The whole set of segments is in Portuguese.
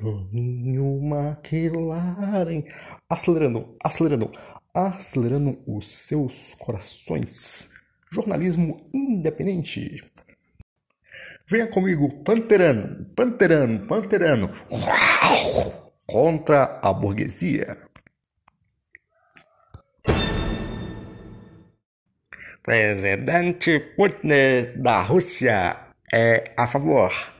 Toninho McLaren. Acelerando, acelerando, acelerando os seus corações. Jornalismo independente. Venha comigo, Panterano, Panterano, Panterano. Uau! Contra a burguesia. Presidente Putin da Rússia é a favor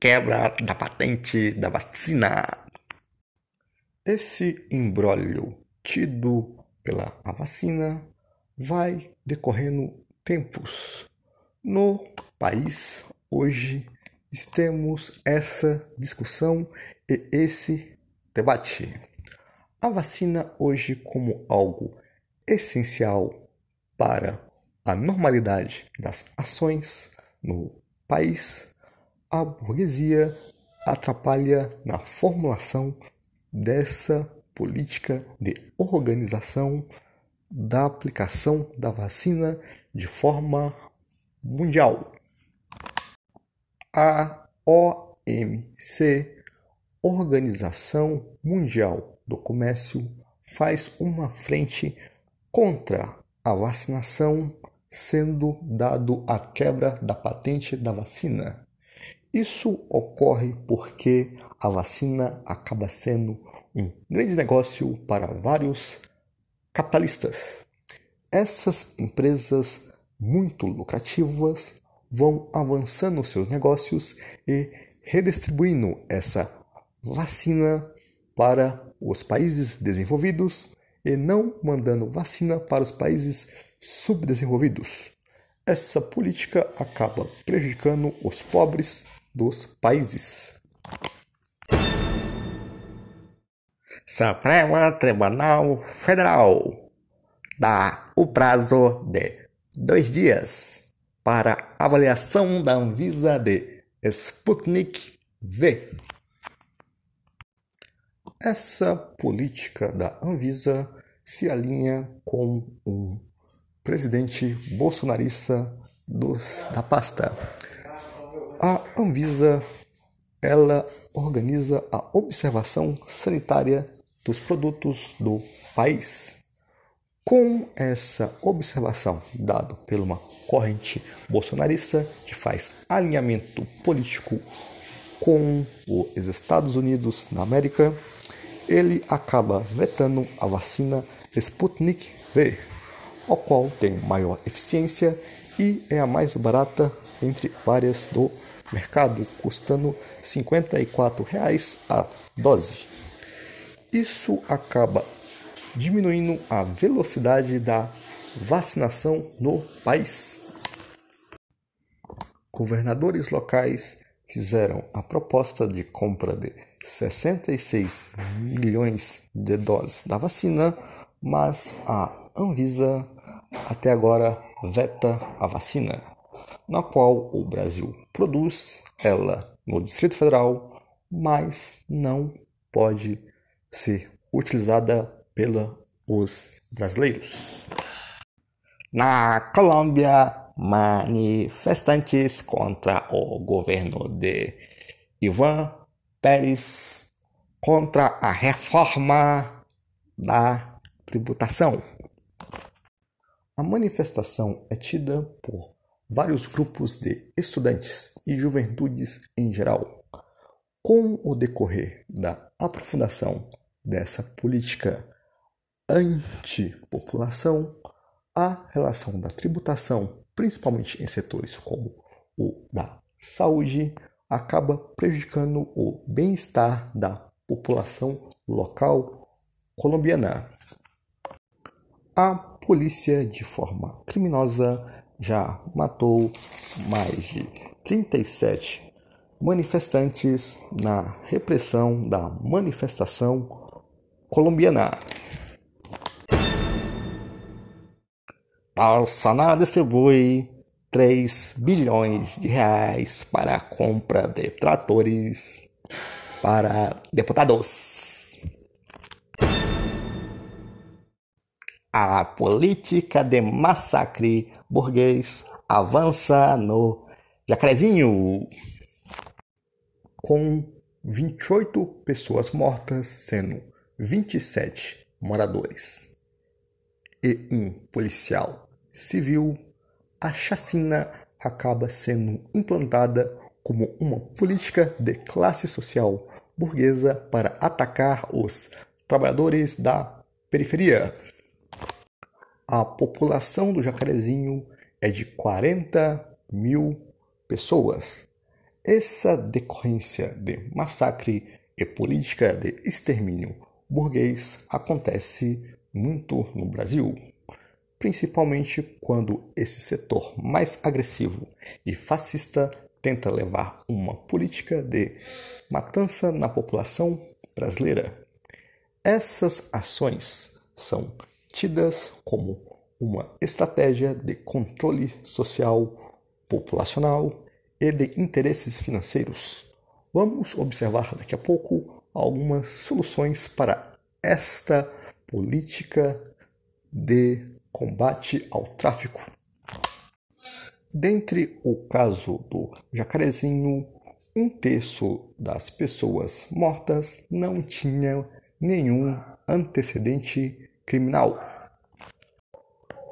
quebra da patente da vacina. Esse embrólio tido pela vacina vai decorrendo tempos. No país, hoje, temos essa discussão e esse debate. A vacina hoje como algo essencial para a normalidade das ações no país, a burguesia atrapalha na formulação dessa política de organização da aplicação da vacina de forma mundial. A OMC, Organização Mundial do Comércio, faz uma frente contra a vacinação sendo dado a quebra da patente da vacina. Isso ocorre porque a vacina acaba sendo um grande negócio para vários capitalistas. Essas empresas muito lucrativas vão avançando seus negócios e redistribuindo essa vacina para os países desenvolvidos e não mandando vacina para os países subdesenvolvidos. Essa política acaba prejudicando os pobres dos países. Supremo Tribunal Federal dá o prazo de dois dias para avaliação da Anvisa de Sputnik V. Essa política da Anvisa se alinha com um presidente bolsonarista dos, da pasta. A Anvisa ela organiza a observação sanitária dos produtos do país. Com essa observação dada por uma corrente bolsonarista que faz alinhamento político com os Estados Unidos da América, ele acaba vetando a vacina Sputnik V o qual tem maior eficiência e é a mais barata entre várias do mercado, custando 54 reais a dose. Isso acaba diminuindo a velocidade da vacinação no país. Governadores locais fizeram a proposta de compra de 66 milhões de doses da vacina, mas a Anvisa até agora veta a vacina, na qual o Brasil produz ela no Distrito Federal, mas não pode ser utilizada pelos brasileiros. Na Colômbia, manifestantes contra o governo de Ivan Pérez contra a reforma da tributação. A manifestação é tida por vários grupos de estudantes e juventudes em geral. Com o decorrer da aprofundação dessa política antipopulação, a relação da tributação, principalmente em setores como o da saúde, acaba prejudicando o bem-estar da população local colombiana. A polícia, de forma criminosa, já matou mais de 37 manifestantes na repressão da manifestação colombiana. Bolsonaro distribui 3 bilhões de reais para a compra de tratores para deputados. A política de massacre burguês avança no Jacarezinho. Com 28 pessoas mortas, sendo 27 moradores e um policial civil, a chacina acaba sendo implantada como uma política de classe social burguesa para atacar os trabalhadores da periferia. A população do Jacarezinho é de 40 mil pessoas. Essa decorrência de massacre e política de extermínio burguês acontece muito no Brasil, principalmente quando esse setor mais agressivo e fascista tenta levar uma política de matança na população brasileira. Essas ações são tidas como uma estratégia de controle social, populacional e de interesses financeiros. Vamos observar daqui a pouco algumas soluções para esta política de combate ao tráfico. Dentre o caso do jacarezinho, um terço das pessoas mortas não tinha nenhum antecedente criminal.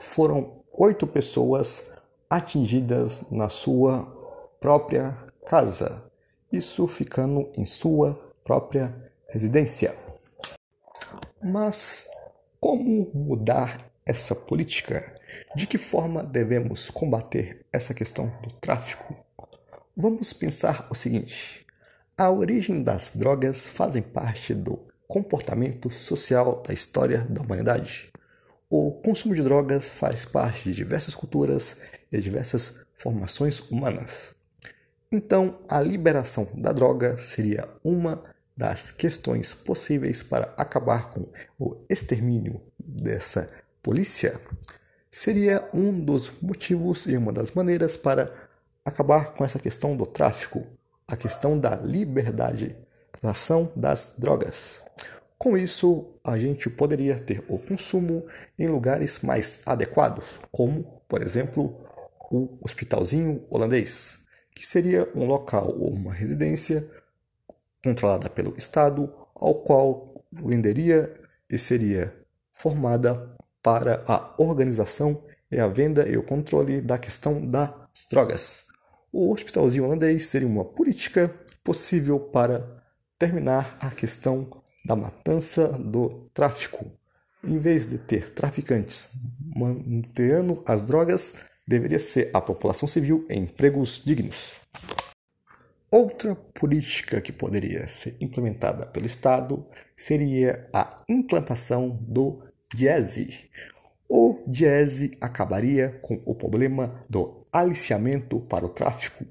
Foram oito pessoas atingidas na sua própria casa, isso ficando em sua própria residência. Mas como mudar essa política? De que forma devemos combater essa questão do tráfico? Vamos pensar o seguinte: a origem das drogas fazem parte do comportamento social da história da humanidade. O consumo de drogas faz parte de diversas culturas e diversas formações humanas. Então, a liberação da droga seria uma das questões possíveis para acabar com o extermínio dessa polícia seria um dos motivos e uma das maneiras para acabar com essa questão do tráfico, a questão da liberdade da ação das drogas. Com isso, a gente poderia ter o consumo em lugares mais adequados, como, por exemplo, o hospitalzinho holandês, que seria um local ou uma residência controlada pelo Estado, ao qual venderia e seria formada para a organização e a venda e o controle da questão das drogas. O hospitalzinho holandês seria uma política possível para terminar a questão da matança do tráfico. Em vez de ter traficantes mantendo as drogas, deveria ser a população civil em empregos dignos. Outra política que poderia ser implementada pelo Estado seria a implantação do Diese. O Diese acabaria com o problema do aliciamento para o tráfico,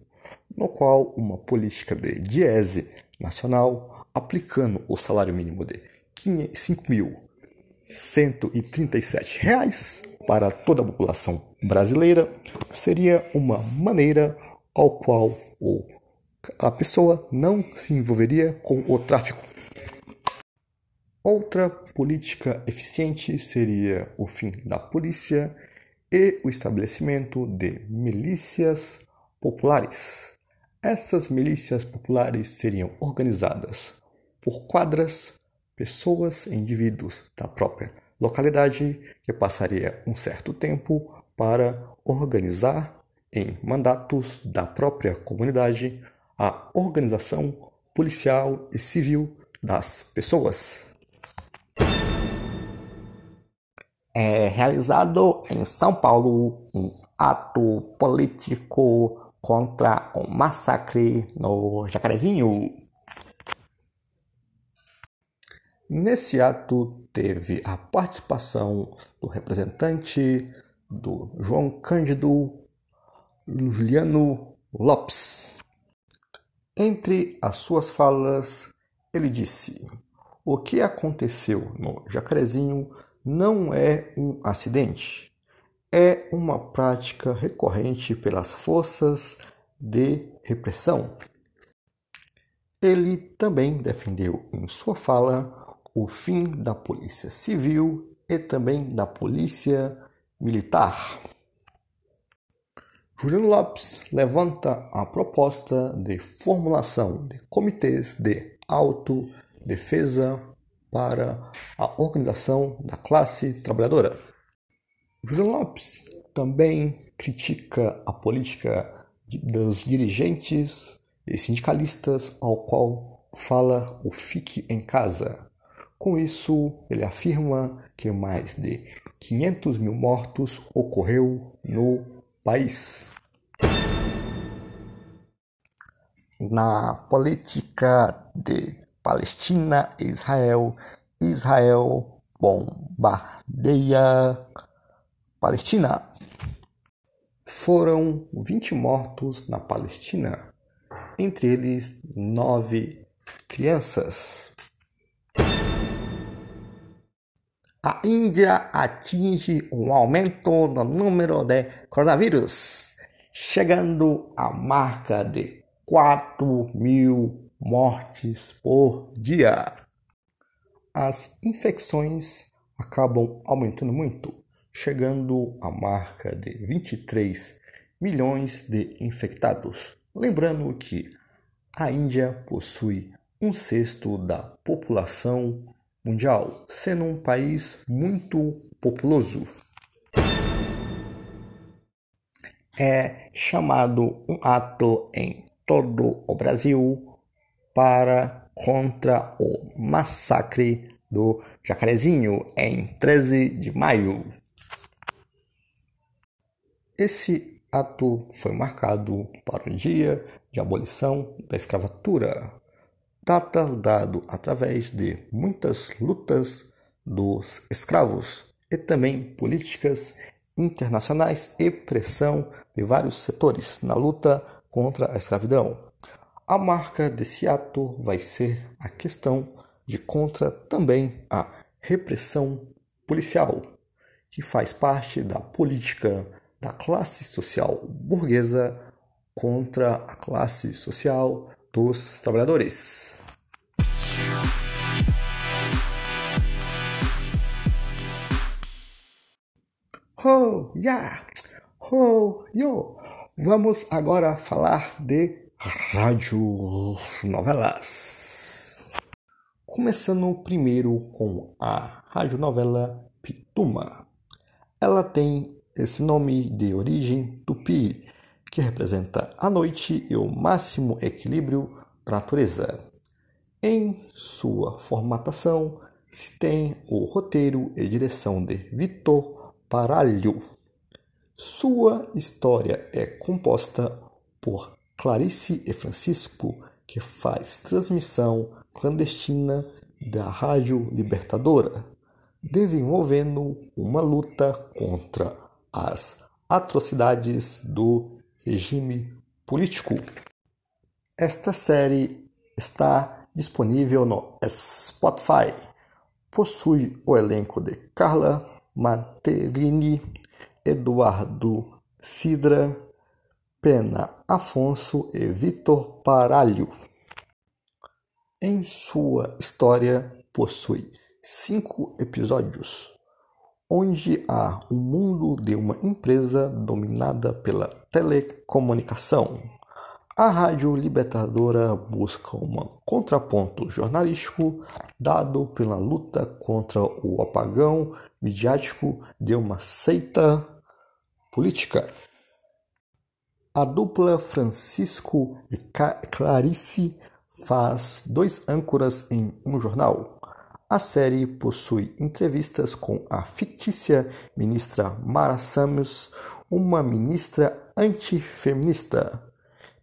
no qual uma política de Diese nacional, aplicando o salário mínimo de R$ 5.137 para toda a população brasileira, seria uma maneira ao qual a pessoa não se envolveria com o tráfico. Outra política eficiente seria o fim da polícia e o estabelecimento de milícias populares. Essas milícias populares seriam organizadas por quadras, pessoas e indivíduos da própria localidade que passaria um certo tempo para organizar em mandatos da própria comunidade a organização policial e civil das pessoas. É realizado em São Paulo um ato político contra o um massacre no Jacarezinho. Nesse ato teve a participação do representante do João Cândido Juliano Lopes. Entre as suas falas, ele disse: O que aconteceu no Jacarezinho não é um acidente, é uma prática recorrente pelas forças de repressão. Ele também defendeu em sua fala o fim da polícia civil e também da polícia militar. Juliano Lopes levanta a proposta de formulação de comitês de autodefesa para a organização da classe trabalhadora. Julian Lopes também critica a política dos dirigentes e sindicalistas, ao qual fala o fique em casa. Com isso, ele afirma que mais de 500 mil mortos ocorreu no país. Na política de Palestina e Israel, Israel bombardeia Palestina. Foram 20 mortos na Palestina, entre eles nove crianças. A Índia atinge um aumento no número de coronavírus, chegando à marca de 4 mil mortes por dia. As infecções acabam aumentando muito, chegando à marca de 23 milhões de infectados. Lembrando que a Índia possui um sexto da população mundial, sendo um país muito populoso. É chamado um ato em todo o Brasil para contra o massacre do Jacarezinho em 13 de maio. Esse ato foi marcado para o dia de abolição da escravatura, data dado através de muitas lutas dos escravos e também políticas internacionais e pressão de vários setores na luta contra a escravidão. A marca desse ato vai ser a questão de contra também a repressão policial, que faz parte da política da classe social burguesa contra a classe social dos trabalhadores. Oh, yeah! Oh, yo! Vamos agora falar de rádio novelas. Começando primeiro com a radionovela Pituma. Ela tem esse nome de origem tupi, que representa a noite e o máximo equilíbrio da natureza. Em sua formatação, se tem o roteiro e direção de Vitor Paralho. Sua história é composta por Clarice e Francisco, que faz transmissão clandestina da Rádio Libertadora, desenvolvendo uma luta contra as atrocidades do regime político. Esta série está disponível no Spotify. Possui o elenco de Carla Materini, Eduardo Sidra, Pena Afonso e Vitor Paralho. Em sua história, possui cinco episódios, onde há um mundo de uma empresa dominada pela telecomunicação. A Rádio Libertadora busca um contraponto jornalístico dado pela luta contra o apagão midiático de uma seita política. A dupla Francisco e Clarice faz dois âncoras em um jornal. A série possui entrevistas com a fictícia ministra Mara Samuels, uma ministra antifeminista.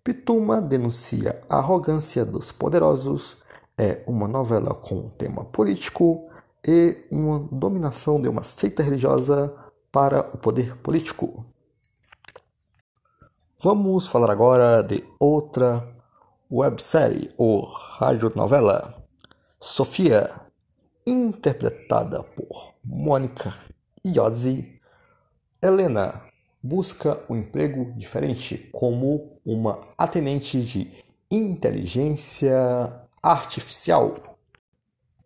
Pituma denuncia a arrogância dos poderosos, é uma novela com tema político e uma dominação de uma seita religiosa para o poder político. Vamos falar agora de outra websérie ou radionovela, Sofia, interpretada por Mônica Iozzi. Helena busca um emprego diferente como uma atendente de inteligência artificial.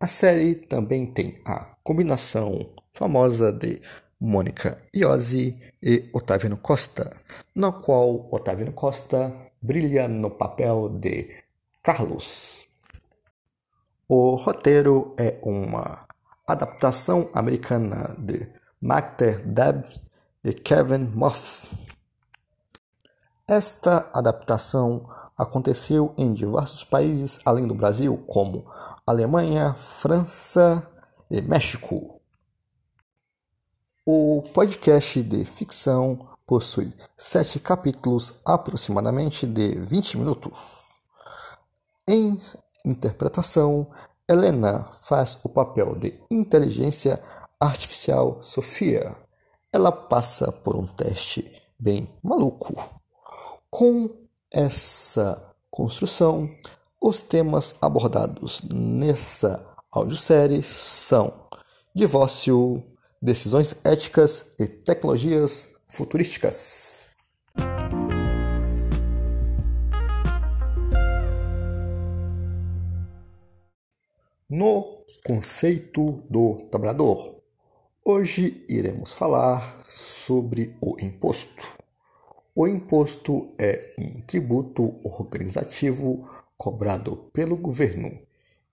A série também tem a combinação famosa de Mônica Iose e Otaviano Costa, na qual Otaviano Costa brilha no papel de Carlos. O roteiro é uma adaptação americana de Magda Deb e Kevin Moth. Esta adaptação aconteceu em diversos países além do Brasil, como Alemanha, França e México. O podcast de ficção possui sete capítulos, aproximadamente de 20 minutos. Em interpretação, Helena faz o papel de inteligência artificial Sofia. Ela passa por um teste bem maluco. Com essa construção, os temas abordados nessa audiosérie são divórcio, decisões éticas e tecnologias futurísticas. No conceito do trabalhador, hoje iremos falar sobre o imposto. O imposto é um tributo organizativo cobrado pelo governo.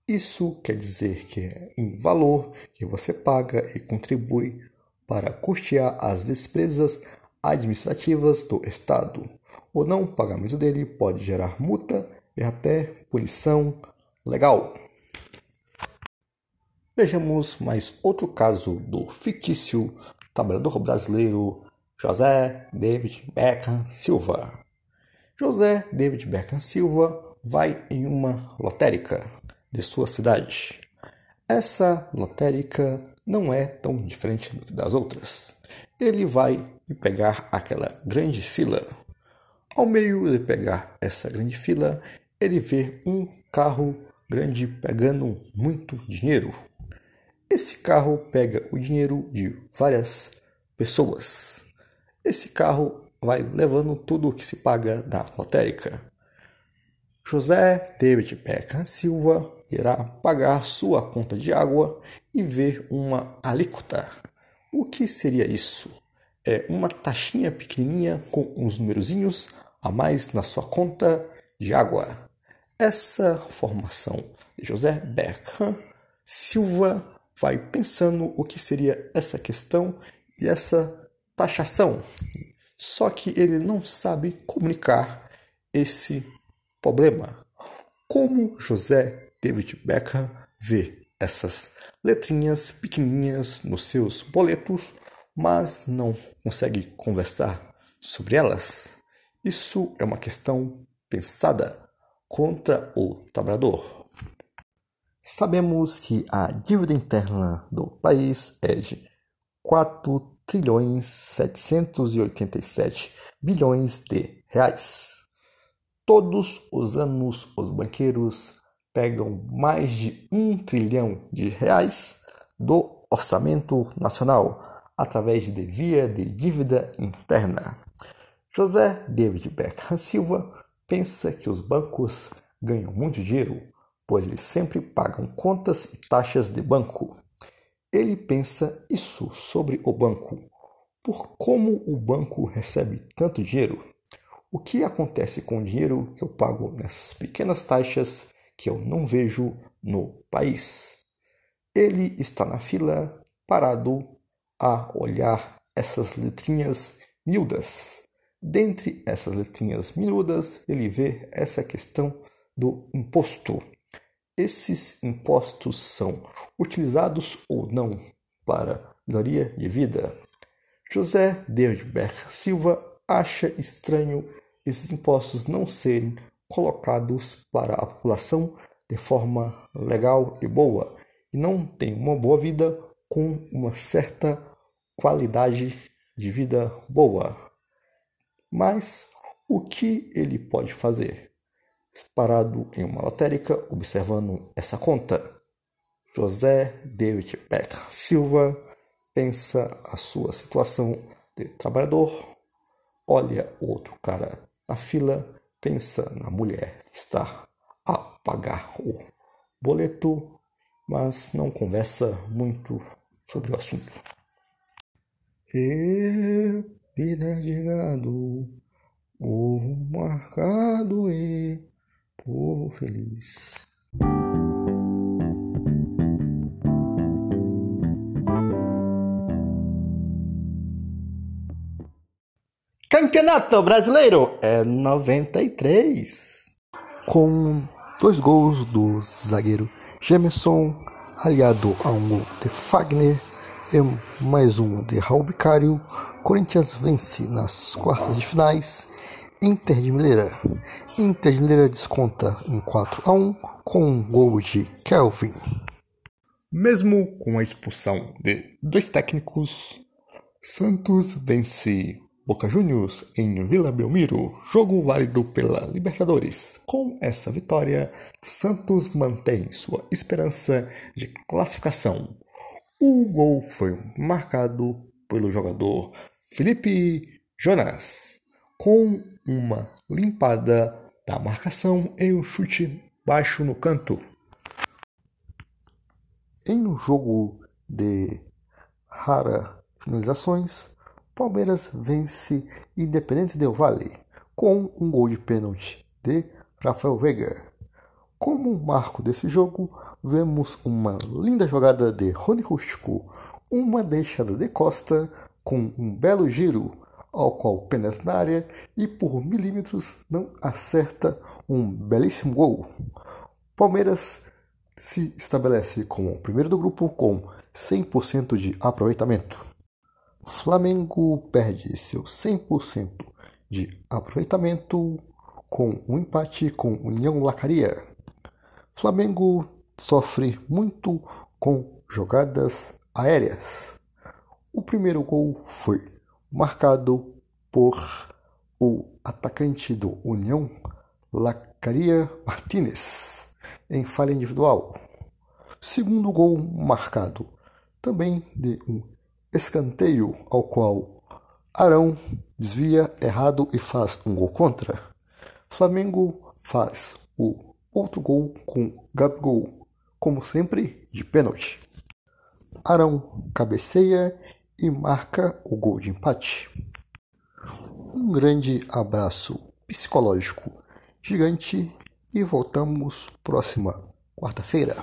Isso quer dizer que é um valor que você paga e contribui para custear as despesas administrativas do Estado. O não pagamento dele pode gerar multa e até punição legal. Vejamos mais outro caso do fictício trabalhador brasileiro José David Beckham Silva. José David Beckham Silva vai em uma lotérica de sua cidade. Essa lotérica não é tão diferente das outras. Ele vai pegar aquela grande fila. Ao meio de pegar essa grande fila, ele vê um carro grande pegando muito dinheiro. Esse carro pega o dinheiro de várias pessoas. Esse carro vai levando tudo o que se paga da lotérica. José David Beckham Silva irá pagar sua conta de água e ver uma alíquota. O que seria isso? É uma taxinha pequenininha com uns numerozinhos a mais na sua conta de água. Essa formação de José Beckham Silva vai pensando o que seria essa questão e essa taxação. Só que ele não sabe comunicar esse problema. Como José David Beckham vê essas letrinhas pequenininhas nos seus boletos, mas não consegue conversar sobre elas? Isso é uma questão pensada contra o trabalhador. Sabemos que a dívida interna do país é de 4 trilhões 787 bilhões de reais. Todos os anos os banqueiros pegam mais de um trilhão de reais do orçamento nacional através de via de dívida interna. José David Beckham Silva pensa que os bancos ganham muito dinheiro, pois eles sempre pagam contas e taxas de banco. Ele pensa isso sobre o banco. Por como o banco recebe tanto dinheiro? O que acontece com o dinheiro que eu pago nessas pequenas taxas que eu não vejo no país? Ele está na fila, parado, a olhar essas letrinhas miúdas. Dentre essas letrinhas miúdas, ele vê essa questão do imposto. Esses impostos são utilizados ou não para melhoria de vida? José Derberg Silva acha estranho esses impostos não serem colocados para a população de forma legal e boa e não tem uma boa vida com uma certa qualidade de vida boa. Mas o que ele pode fazer? Parado em uma lotérica observando essa conta. José David Beck Silva pensa a sua situação de trabalhador, olha o outro cara na fila, pensa na mulher que está a pagar o boleto, mas não conversa muito sobre o assunto. E vida de gado, ovo marcado e povo feliz. Campeonato Brasileiro é 93. Com dois gols do zagueiro Gemerson, aliado a um gol de Fagner e mais um de Raul Bicário, Corinthians vence nas quartas de finais Inter de Mineira Inter de desconta em 4 a 1 com um gol de Kelvin. Mesmo com a expulsão de dois técnicos, Santos vence Boca Juniors em Vila Belmiro, jogo válido pela Libertadores. Com essa vitória, Santos mantém sua esperança de classificação. O gol foi marcado pelo jogador Felipe Jonas, com uma limpada da marcação e um chute baixo no canto. Em um jogo de rara finalizações, Palmeiras vence Independente Del Valle com um gol de pênalti de Rafael Veiga. Como marco desse jogo, vemos uma linda jogada de Rony Rústico, uma deixada de Costa com um belo giro, ao qual penetra na área e por milímetros não acerta um belíssimo gol. Palmeiras se estabelece como o primeiro do grupo com 100% de aproveitamento. Flamengo perde seu 100% de aproveitamento com um empate com União Lacaria. Flamengo sofre muito com jogadas aéreas. O primeiro gol foi marcado por o atacante do União, Lacaria Martinez, em falha individual. Segundo gol marcado também de um escanteio ao qual Arão desvia errado e faz um gol contra. Flamengo faz o outro gol com Gabigol, como sempre, de pênalti. Arão cabeceia e marca o gol de empate. Um grande abraço psicológico gigante e voltamos próxima quarta-feira.